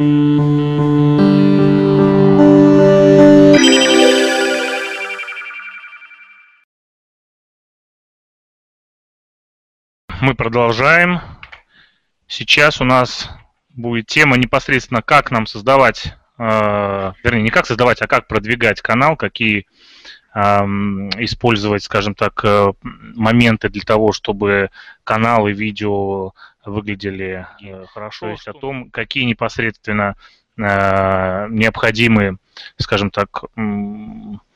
Мы продолжаем. Сейчас у нас будет тема непосредственно, как нам создавать, э, вернее, не как создавать, а как продвигать канал, какие использовать, скажем так, э, моменты для того, чтобы канал и видео выглядели э, хорошо, то есть о том, какие непосредственно э, необходимы, скажем так,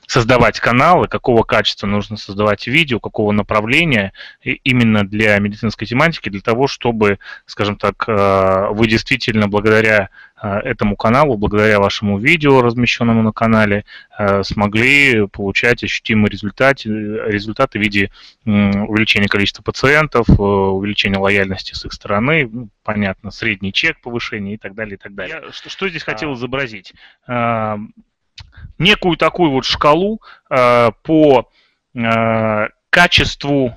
создавать каналы, какого качества нужно создавать видео, какого направления именно для медицинской тематики, для того, чтобы, скажем так, вы действительно благодаря этому каналу, благодаря вашему видео, размещенному на канале, э, смогли получать ощутимые результаты, результаты в виде увеличения количества пациентов, увеличения лояльности с их стороны, ну, понятно, средний чек повышения и так далее, и так далее. Я, что, что здесь хотел а. изобразить? некую такую вот шкалу э, по э, качеству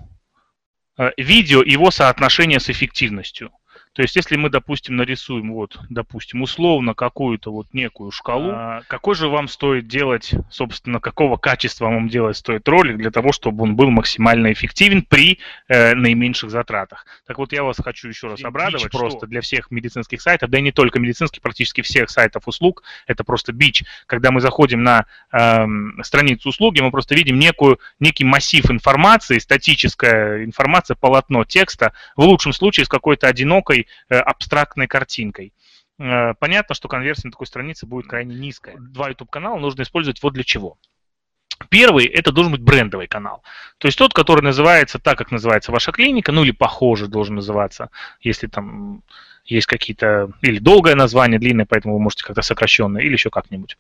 э, видео, его соотношение с эффективностью. То есть, если мы, допустим, нарисуем, вот, допустим, условно какую-то вот некую шкалу, а, какой же вам стоит делать, собственно, какого качества вам делать стоит ролик для того, чтобы он был максимально эффективен при э, наименьших затратах. Так вот, я вас хочу еще раз обрадовать, бич просто для всех медицинских сайтов, да и не только медицинских, практически всех сайтов услуг, это просто бич. Когда мы заходим на э, страницу услуги, мы просто видим некую, некий массив информации, статическая информация, полотно текста, в лучшем случае с какой-то одинокой Э, абстрактной картинкой. Э, понятно, что конверсия на такой странице будет крайне низкая. Два YouTube-канала нужно использовать вот для чего. Первый – это должен быть брендовый канал. То есть тот, который называется так, как называется ваша клиника, ну или похоже должен называться, если там есть какие-то, или долгое название, длинное, поэтому вы можете как-то сокращенное, или еще как-нибудь.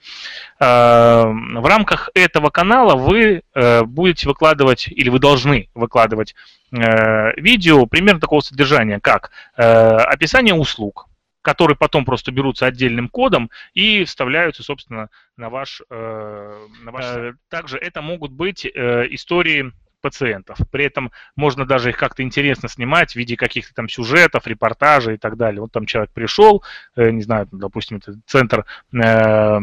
Э, в рамках этого канала вы будете выкладывать, или вы должны выкладывать Э, видео примерно такого содержания, как э, описание услуг, которые потом просто берутся отдельным кодом и вставляются, собственно, на ваш, э, на ваш. Также это могут быть истории пациентов. При этом можно даже их как-то интересно снимать в виде каких-то там сюжетов, репортажей и так далее. Вот там человек пришел, э, не знаю, допустим, это центр э,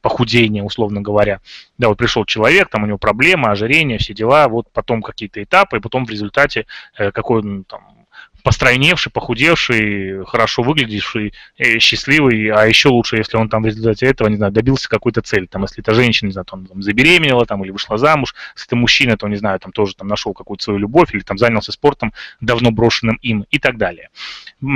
похудения, условно говоря. Да, вот пришел человек, там у него проблема, ожирение, все дела, вот потом какие-то этапы, и потом в результате э, какой он там постройневший, похудевший, хорошо выглядевший, э, счастливый, а еще лучше, если он там в результате этого, не знаю, добился какой-то цели. Там, если это женщина, не знаю, там, там забеременела там, или вышла замуж, если это мужчина, то, не знаю, там тоже там нашел какую-то свою любовь или там занялся спортом, давно брошенным им и так далее.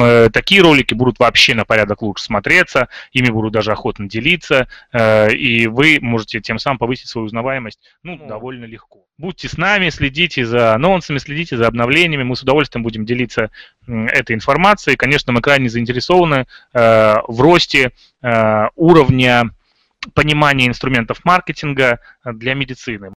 Э, такие ролики будут вообще на порядок лучше смотреться, ими будут даже охотно делиться, э, и вы можете тем самым повысить свою узнаваемость, ну, ну, довольно легко. Будьте с нами, следите за анонсами, следите за обновлениями, мы с удовольствием будем делиться этой информацией. Конечно, мы крайне заинтересованы э, в росте э, уровня понимания инструментов маркетинга для медицины.